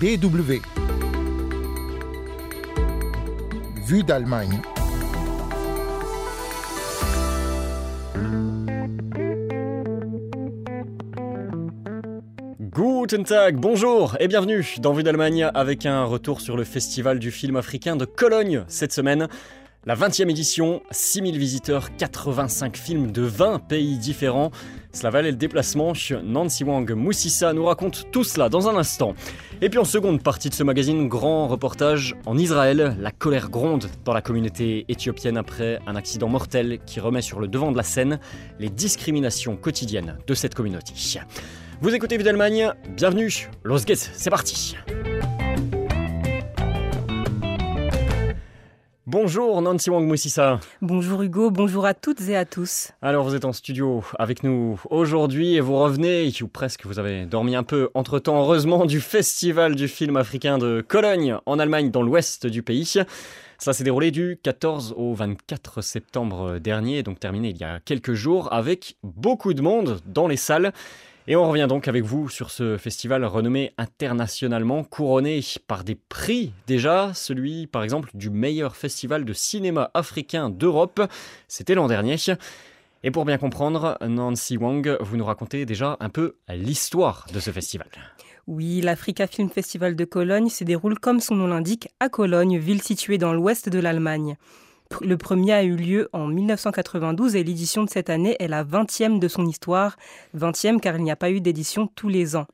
BW. Vue d'Allemagne. Guten Tag, bonjour et bienvenue dans Vue d'Allemagne avec un retour sur le festival du film africain de Cologne cette semaine. La 20e édition, 6000 visiteurs, 85 films de 20 pays différents. Cela valait le déplacement. Nancy Wang Moussissa nous raconte tout cela dans un instant. Et puis en seconde partie de ce magazine, grand reportage en Israël. La colère gronde dans la communauté éthiopienne après un accident mortel qui remet sur le devant de la scène les discriminations quotidiennes de cette communauté. Vous écoutez Vue d'Allemagne, bienvenue, Los c'est parti Bonjour Nancy Wang Moussissa. Bonjour Hugo, bonjour à toutes et à tous. Alors vous êtes en studio avec nous aujourd'hui et vous revenez, ou presque vous avez dormi un peu entre-temps heureusement, du festival du film africain de Cologne en Allemagne dans l'ouest du pays. Ça s'est déroulé du 14 au 24 septembre dernier, donc terminé il y a quelques jours, avec beaucoup de monde dans les salles. Et on revient donc avec vous sur ce festival renommé internationalement, couronné par des prix déjà, celui par exemple du meilleur festival de cinéma africain d'Europe, c'était l'an dernier. Et pour bien comprendre, Nancy Wang, vous nous racontez déjà un peu l'histoire de ce festival. Oui, l'Africa Film Festival de Cologne se déroule comme son nom l'indique à Cologne, ville située dans l'ouest de l'Allemagne. Le premier a eu lieu en 1992 et l'édition de cette année est la 20e de son histoire, 20e car il n'y a pas eu d'édition tous les ans.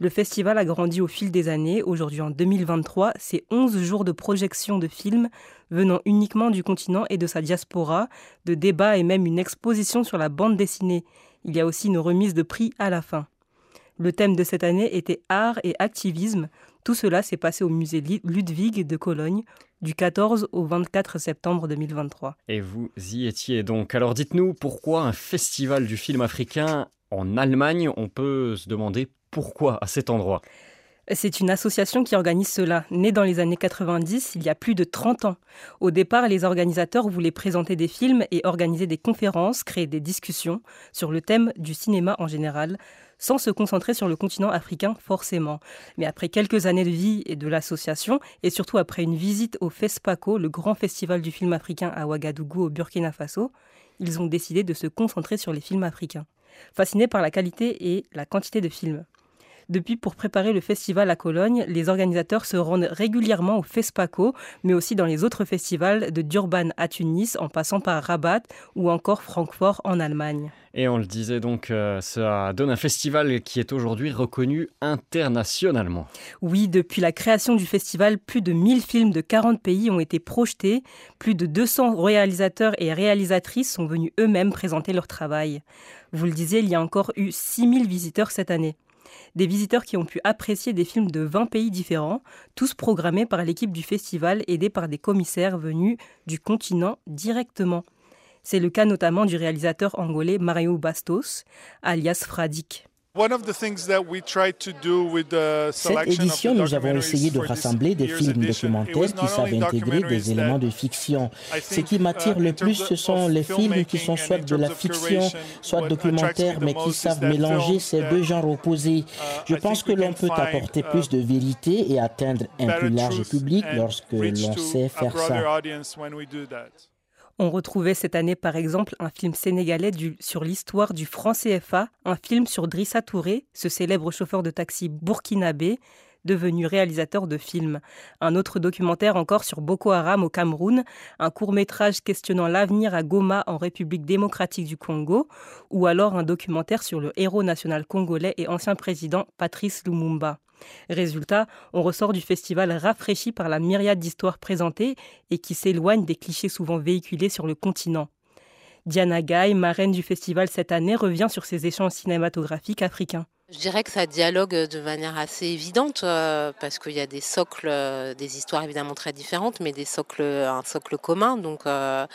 Le festival a grandi au fil des années. Aujourd'hui, en 2023, c'est 11 jours de projection de films venant uniquement du continent et de sa diaspora, de débats et même une exposition sur la bande dessinée. Il y a aussi une remise de prix à la fin. Le thème de cette année était art et activisme. Tout cela s'est passé au musée Ludwig de Cologne du 14 au 24 septembre 2023. Et vous y étiez donc. Alors dites-nous pourquoi un festival du film africain en Allemagne On peut se demander pourquoi à cet endroit? C'est une association qui organise cela, née dans les années 90, il y a plus de 30 ans. Au départ, les organisateurs voulaient présenter des films et organiser des conférences, créer des discussions sur le thème du cinéma en général, sans se concentrer sur le continent africain forcément. Mais après quelques années de vie et de l'association, et surtout après une visite au FESPACO, le grand festival du film africain à Ouagadougou au Burkina Faso, ils ont décidé de se concentrer sur les films africains, fascinés par la qualité et la quantité de films. Depuis, pour préparer le festival à Cologne, les organisateurs se rendent régulièrement au FESPACO, mais aussi dans les autres festivals de Durban à Tunis, en passant par Rabat ou encore Francfort en Allemagne. Et on le disait donc, euh, ça donne un festival qui est aujourd'hui reconnu internationalement. Oui, depuis la création du festival, plus de 1000 films de 40 pays ont été projetés. Plus de 200 réalisateurs et réalisatrices sont venus eux-mêmes présenter leur travail. Vous le disiez, il y a encore eu 6000 visiteurs cette année. Des visiteurs qui ont pu apprécier des films de 20 pays différents, tous programmés par l'équipe du festival aidés par des commissaires venus du continent directement. C'est le cas notamment du réalisateur angolais Mario Bastos, alias Fradik. Cette édition, nous avons essayé de rassembler des films documentaires qui savent intégrer des éléments de fiction. Ce qui m'attire le plus, ce sont les films qui sont soit de la fiction, soit documentaires, mais qui savent mélanger ces deux genres opposés. Je pense que l'on peut apporter plus de vérité et atteindre un plus large public lorsque l'on sait faire ça. On retrouvait cette année par exemple un film sénégalais sur l'histoire du franc CFA, un film sur Drissa Touré, ce célèbre chauffeur de taxi burkinabé, devenu réalisateur de films. Un autre documentaire encore sur Boko Haram au Cameroun, un court métrage questionnant l'avenir à Goma en République démocratique du Congo, ou alors un documentaire sur le héros national congolais et ancien président Patrice Lumumba. Résultat, on ressort du festival rafraîchi par la myriade d'histoires présentées et qui s'éloignent des clichés souvent véhiculés sur le continent. Diana Guy, marraine du festival cette année, revient sur ces échanges cinématographiques africains. Je dirais que ça dialogue de manière assez évidente euh, parce qu'il y a des socles, euh, des histoires évidemment très différentes, mais des socles, un socle commun. Donc euh,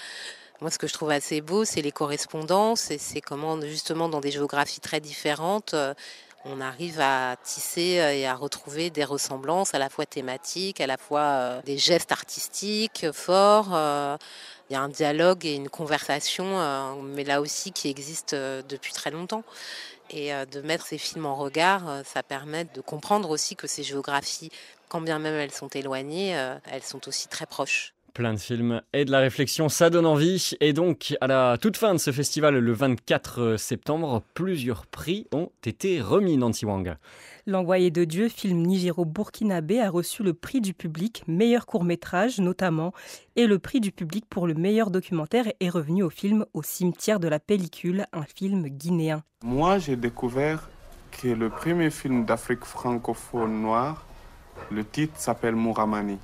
moi, ce que je trouve assez beau, c'est les correspondances et c'est comment justement dans des géographies très différentes, on arrive à tisser euh, et à retrouver des ressemblances à la fois thématiques, à la fois euh, des gestes artistiques forts. Euh, il y a un dialogue et une conversation, mais là aussi qui existe depuis très longtemps. Et de mettre ces films en regard, ça permet de comprendre aussi que ces géographies, quand bien même elles sont éloignées, elles sont aussi très proches. Plein de films et de la réflexion, ça donne envie. Et donc, à la toute fin de ce festival, le 24 septembre, plusieurs prix ont été remis, Nancy Wang. L'Envoyé de Dieu, film nigéro-burkinabé, a reçu le prix du public, meilleur court-métrage notamment, et le prix du public pour le meilleur documentaire est revenu au film Au cimetière de la pellicule, un film guinéen. Moi, j'ai découvert que le premier film d'Afrique francophone noire, le titre s'appelle Mouramani.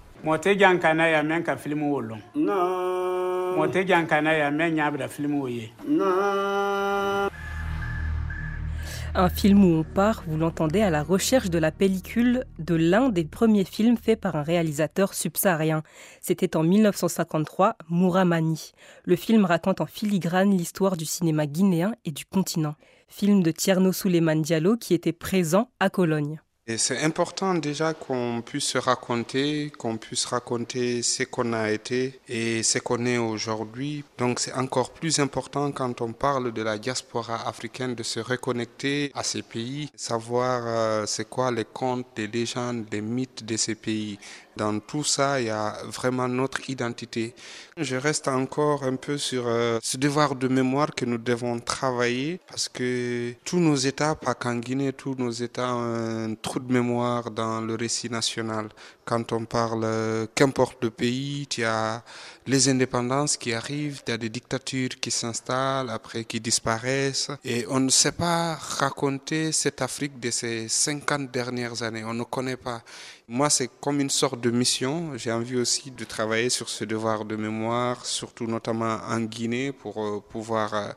Un film où on part, vous l'entendez, à la recherche de la pellicule de l'un des premiers films faits par un réalisateur subsaharien. C'était en 1953, Mouramani. Le film raconte en filigrane l'histoire du cinéma guinéen et du continent. Film de Tierno Souleymane Diallo qui était présent à Cologne. Et c'est important déjà qu'on puisse se raconter, qu'on puisse raconter ce qu'on a été et ce qu'on est aujourd'hui. Donc c'est encore plus important quand on parle de la diaspora africaine de se reconnecter à ces pays, savoir euh, c'est quoi les contes, les légendes, les mythes de ces pays. Dans tout ça, il y a vraiment notre identité. Je reste encore un peu sur euh, ce devoir de mémoire que nous devons travailler parce que tous nos États, pas qu'en Guinée, tous nos États un de mémoire dans le récit national. Quand on parle, euh, qu'importe le pays, il y a les indépendances qui arrivent, il y a des dictatures qui s'installent, après qui disparaissent. Et on ne sait pas raconter cette Afrique de ces 50 dernières années. On ne connaît pas. Moi, c'est comme une sorte de mission. J'ai envie aussi de travailler sur ce devoir de mémoire, surtout notamment en Guinée, pour euh, pouvoir euh,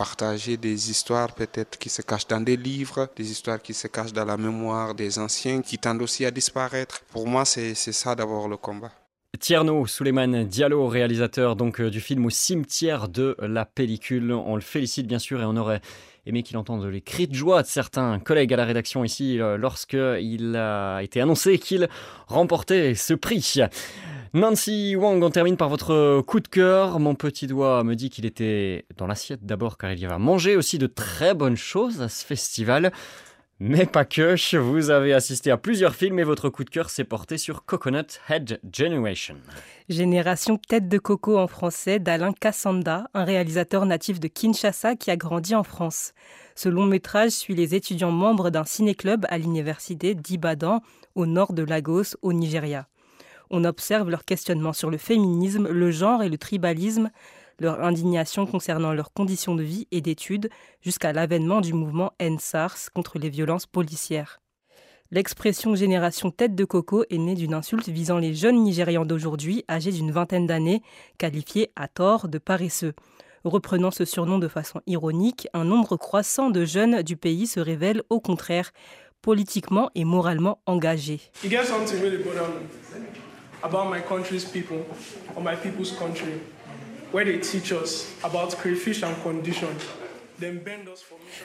partager des histoires peut-être qui se cachent dans des livres, des histoires qui se cachent dans la mémoire des anciens, qui tendent aussi à disparaître. Pour moi, c'est ça d'abord le combat. Tierno Suleiman Diallo, réalisateur donc euh, du film Au cimetière de la pellicule. On le félicite bien sûr et on aurait aimé qu'il entende les cris de joie de certains collègues à la rédaction ici euh, lorsqu'il a été annoncé qu'il remportait ce prix. Nancy Wang, on termine par votre coup de cœur. Mon petit doigt me dit qu'il était dans l'assiette d'abord car il y va manger aussi de très bonnes choses à ce festival. Mais pas que, vous avez assisté à plusieurs films et votre coup de cœur s'est porté sur Coconut Head Generation. Génération Tête de Coco en français d'Alain Kassanda, un réalisateur natif de Kinshasa qui a grandi en France. Ce long métrage suit les étudiants membres d'un ciné-club à l'université d'Ibadan, au nord de Lagos, au Nigeria. On observe leur questionnement sur le féminisme, le genre et le tribalisme, leur indignation concernant leurs conditions de vie et d'études, jusqu'à l'avènement du mouvement NSARS contre les violences policières. L'expression génération tête de coco est née d'une insulte visant les jeunes Nigérians d'aujourd'hui, âgés d'une vingtaine d'années, qualifiés à tort de paresseux. Reprenant ce surnom de façon ironique, un nombre croissant de jeunes du pays se révèlent au contraire politiquement et moralement engagés.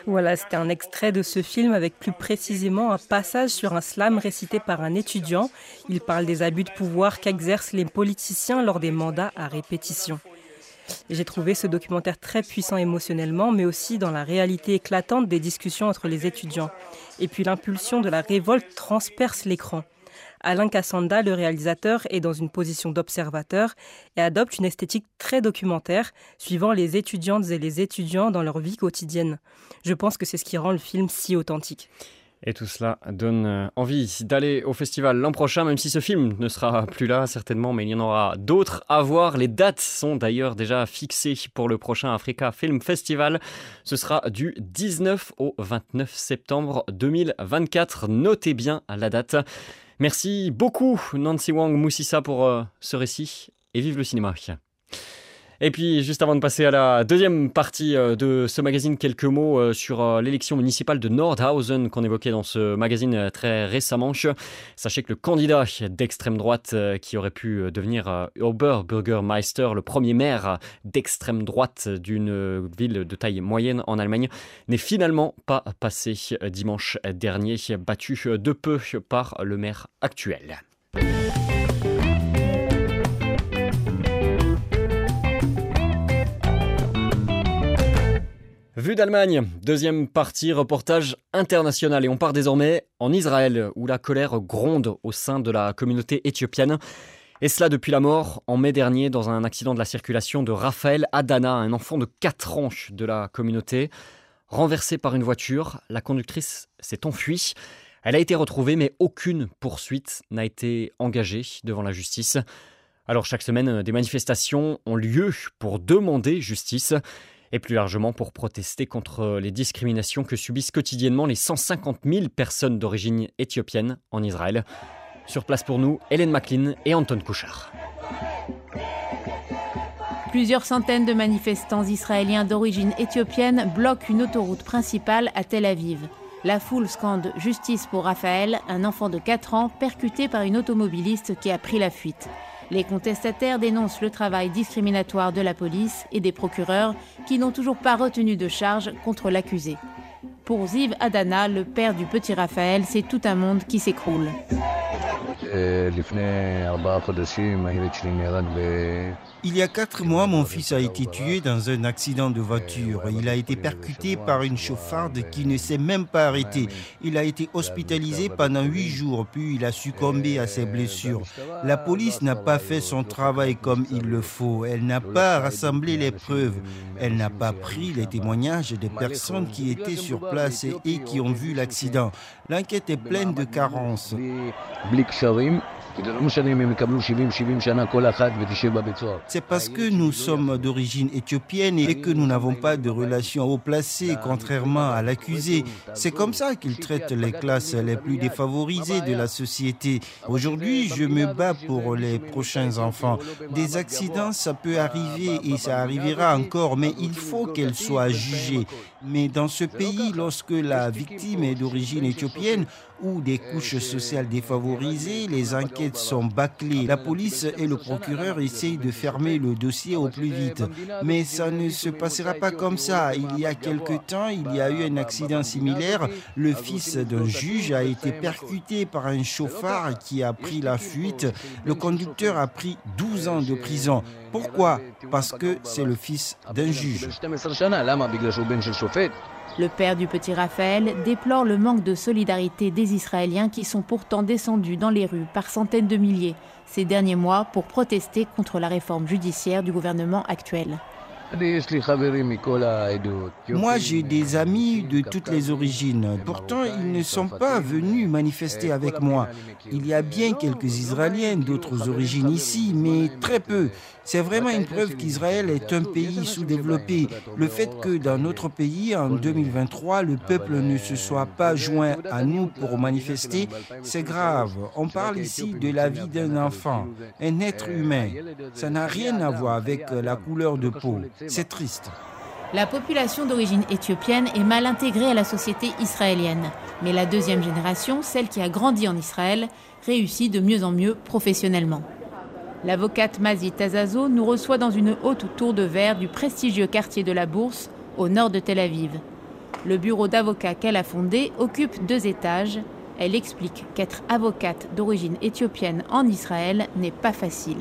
Voilà, c'était un extrait de ce film avec plus précisément un passage sur un slam récité par un étudiant. Il parle des abus de pouvoir qu'exercent les politiciens lors des mandats à répétition. J'ai trouvé ce documentaire très puissant émotionnellement, mais aussi dans la réalité éclatante des discussions entre les étudiants. Et puis l'impulsion de la révolte transperce l'écran. Alain Cassanda, le réalisateur, est dans une position d'observateur et adopte une esthétique très documentaire, suivant les étudiantes et les étudiants dans leur vie quotidienne. Je pense que c'est ce qui rend le film si authentique. Et tout cela donne euh, envie d'aller au festival l'an prochain, même si ce film ne sera plus là certainement, mais il y en aura d'autres à voir. Les dates sont d'ailleurs déjà fixées pour le prochain Africa Film Festival. Ce sera du 19 au 29 septembre 2024. Notez bien la date. Merci beaucoup Nancy Wang Moussissa pour euh, ce récit et vive le cinéma. Et puis, juste avant de passer à la deuxième partie euh, de ce magazine, quelques mots euh, sur l'élection municipale de Nordhausen qu'on évoquait dans ce magazine très récemment. Sachez que le candidat d'extrême droite qui aurait pu devenir Oberbürgermeister, le premier maire d'extrême droite d'une ville de taille moyenne en Allemagne, n'est finalement pas passé dimanche dernier, battu de peu par le maire actuel. Vue d'Allemagne, deuxième partie, reportage international. Et on part désormais en Israël, où la colère gronde au sein de la communauté éthiopienne. Et cela depuis la mort en mai dernier dans un accident de la circulation de Raphaël Adana, un enfant de 4 ans de la communauté. Renversé par une voiture, la conductrice s'est enfuie. Elle a été retrouvée, mais aucune poursuite n'a été engagée devant la justice. Alors chaque semaine, des manifestations ont lieu pour demander justice et plus largement pour protester contre les discriminations que subissent quotidiennement les 150 000 personnes d'origine éthiopienne en Israël. Sur place pour nous, Hélène McLean et Anton Kouchard. Plusieurs centaines de manifestants israéliens d'origine éthiopienne bloquent une autoroute principale à Tel Aviv. La foule scande justice pour Raphaël, un enfant de 4 ans percuté par une automobiliste qui a pris la fuite. Les contestataires dénoncent le travail discriminatoire de la police et des procureurs qui n'ont toujours pas retenu de charge contre l'accusé. Pour Ziv Adana, le père du petit Raphaël, c'est tout un monde qui s'écroule. Il y a quatre mois, mon fils a été tué dans un accident de voiture. Il a été percuté par une chauffarde qui ne s'est même pas arrêtée. Il a été hospitalisé pendant huit jours, puis il a succombé à ses blessures. La police n'a pas fait son travail comme il le faut. Elle n'a pas rassemblé les preuves. Elle n'a pas pris les témoignages des personnes qui étaient sur place et qui ont vu l'accident. L'enquête est pleine de carences. C'est parce que nous sommes d'origine éthiopienne et que nous n'avons pas de relations haut placées, contrairement à l'accusé. C'est comme ça qu'il traite les classes les plus défavorisées de la société. Aujourd'hui, je me bats pour les prochains enfants. Des accidents, ça peut arriver et ça arrivera encore, mais il faut qu'elles soient jugées. Mais dans ce pays, lorsque la victime est d'origine éthiopienne ou des couches sociales défavorisées, les enquêtes sont bâclées. La police et le procureur essayent de fermer le dossier au plus vite. Mais ça ne se passera pas comme ça. Il y a quelque temps, il y a eu un accident similaire. Le fils d'un juge a été percuté par un chauffard qui a pris la fuite. Le conducteur a pris 12 ans de prison. Pourquoi? Parce que c'est le fils d'un juge. Le père du petit Raphaël déplore le manque de solidarité des Israéliens qui sont pourtant descendus dans les rues par centaines de milliers ces derniers mois pour protester contre la réforme judiciaire du gouvernement actuel. Moi, j'ai des amis de toutes les origines. Pourtant, ils ne sont pas venus manifester avec moi. Il y a bien quelques Israéliens d'autres origines ici, mais très peu. C'est vraiment une preuve qu'Israël est un pays sous-développé. Le fait que dans notre pays, en 2023, le peuple ne se soit pas joint à nous pour manifester, c'est grave. On parle ici de la vie d'un enfant, un être humain. Ça n'a rien à voir avec la couleur de peau. C'est triste. La population d'origine éthiopienne est mal intégrée à la société israélienne. Mais la deuxième génération, celle qui a grandi en Israël, réussit de mieux en mieux professionnellement. L'avocate Mazi Tazazo nous reçoit dans une haute tour de verre du prestigieux quartier de la Bourse, au nord de Tel Aviv. Le bureau d'avocat qu'elle a fondé occupe deux étages. Elle explique qu'être avocate d'origine éthiopienne en Israël n'est pas facile.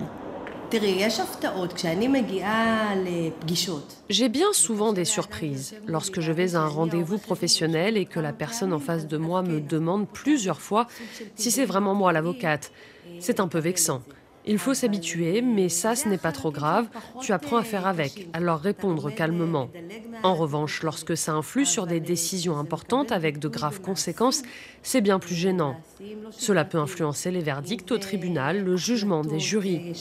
J'ai bien souvent des surprises lorsque je vais à un rendez-vous professionnel et que la personne en face de moi me demande plusieurs fois si c'est vraiment moi l'avocate. C'est un peu vexant. Il faut s'habituer, mais ça, ce n'est pas trop grave. Tu apprends à faire avec, à leur répondre calmement. En revanche, lorsque ça influe sur des décisions importantes avec de graves conséquences, c'est bien plus gênant. Cela peut influencer les verdicts au tribunal, le jugement des jurys.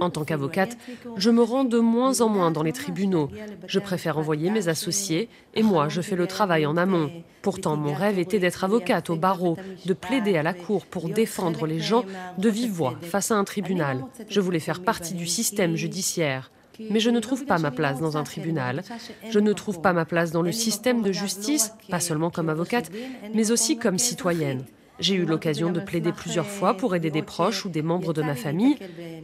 En tant qu'avocate, je me rends de moins en moins dans les tribunaux. Je préfère envoyer mes associés et moi, je fais le travail en amont. Pourtant, mon rêve était d'être avocate au barreau, de plaider à la cour pour défendre les gens de vive voix face à un tribunal. Je voulais faire partie du système judiciaire. Mais je ne trouve pas ma place dans un tribunal. Je ne trouve pas ma place dans le système de justice, pas seulement comme avocate, mais aussi comme citoyenne. J'ai eu l'occasion de plaider plusieurs fois pour aider des proches ou des membres de ma famille.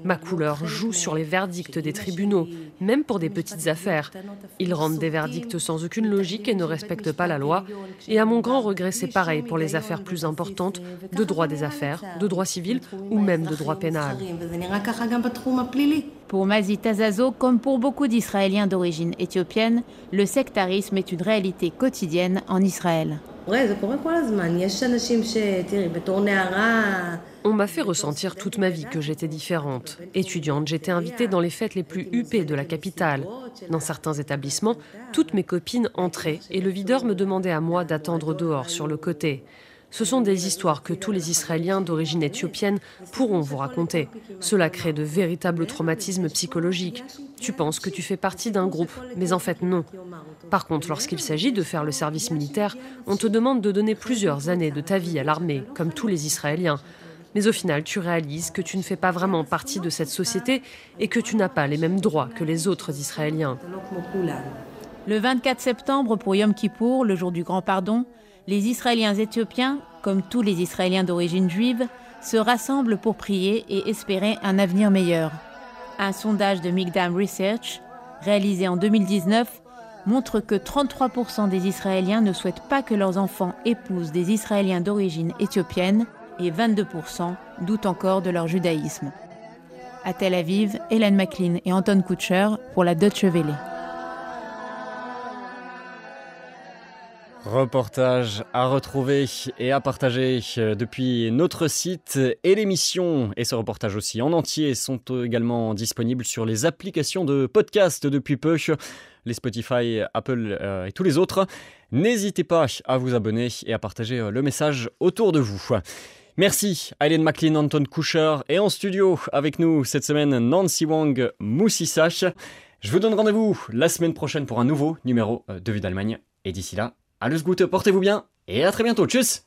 Ma couleur joue sur les verdicts des tribunaux, même pour des petites affaires. Ils rendent des verdicts sans aucune logique et ne respectent pas la loi. Et à mon grand regret, c'est pareil pour les affaires plus importantes, de droit des affaires, de droit civil ou même de droit pénal. Pour Mazi Tazazo, comme pour beaucoup d'Israéliens d'origine éthiopienne, le sectarisme est une réalité quotidienne en Israël. On m'a fait ressentir toute ma vie que j'étais différente. Étudiante, j'étais invitée dans les fêtes les plus huppées de la capitale. Dans certains établissements, toutes mes copines entraient et le videur me demandait à moi d'attendre dehors sur le côté. Ce sont des histoires que tous les Israéliens d'origine éthiopienne pourront vous raconter. Cela crée de véritables traumatismes psychologiques. Tu penses que tu fais partie d'un groupe, mais en fait non. Par contre, lorsqu'il s'agit de faire le service militaire, on te demande de donner plusieurs années de ta vie à l'armée, comme tous les Israéliens. Mais au final, tu réalises que tu ne fais pas vraiment partie de cette société et que tu n'as pas les mêmes droits que les autres Israéliens. Le 24 septembre, pour Yom Kippour, le jour du grand pardon, les Israéliens éthiopiens, comme tous les Israéliens d'origine juive, se rassemblent pour prier et espérer un avenir meilleur. Un sondage de Migdam Research, réalisé en 2019, montre que 33% des Israéliens ne souhaitent pas que leurs enfants épousent des Israéliens d'origine éthiopienne et 22% doutent encore de leur judaïsme. À Tel Aviv, Hélène McLean et Anton Kutcher pour la Deutsche Welle. Reportage à retrouver et à partager euh, depuis notre site et l'émission et ce reportage aussi en entier sont également disponibles sur les applications de podcast depuis peu, les Spotify, Apple euh, et tous les autres. N'hésitez pas à vous abonner et à partager euh, le message autour de vous. Merci à McLean, Anton Coucher et en studio avec nous cette semaine Nancy Wang Moussissach. Je vous donne rendez-vous la semaine prochaine pour un nouveau numéro de Vue d'Allemagne et d'ici là, Alles Gute, portez-vous bien et à très bientôt. Tchuss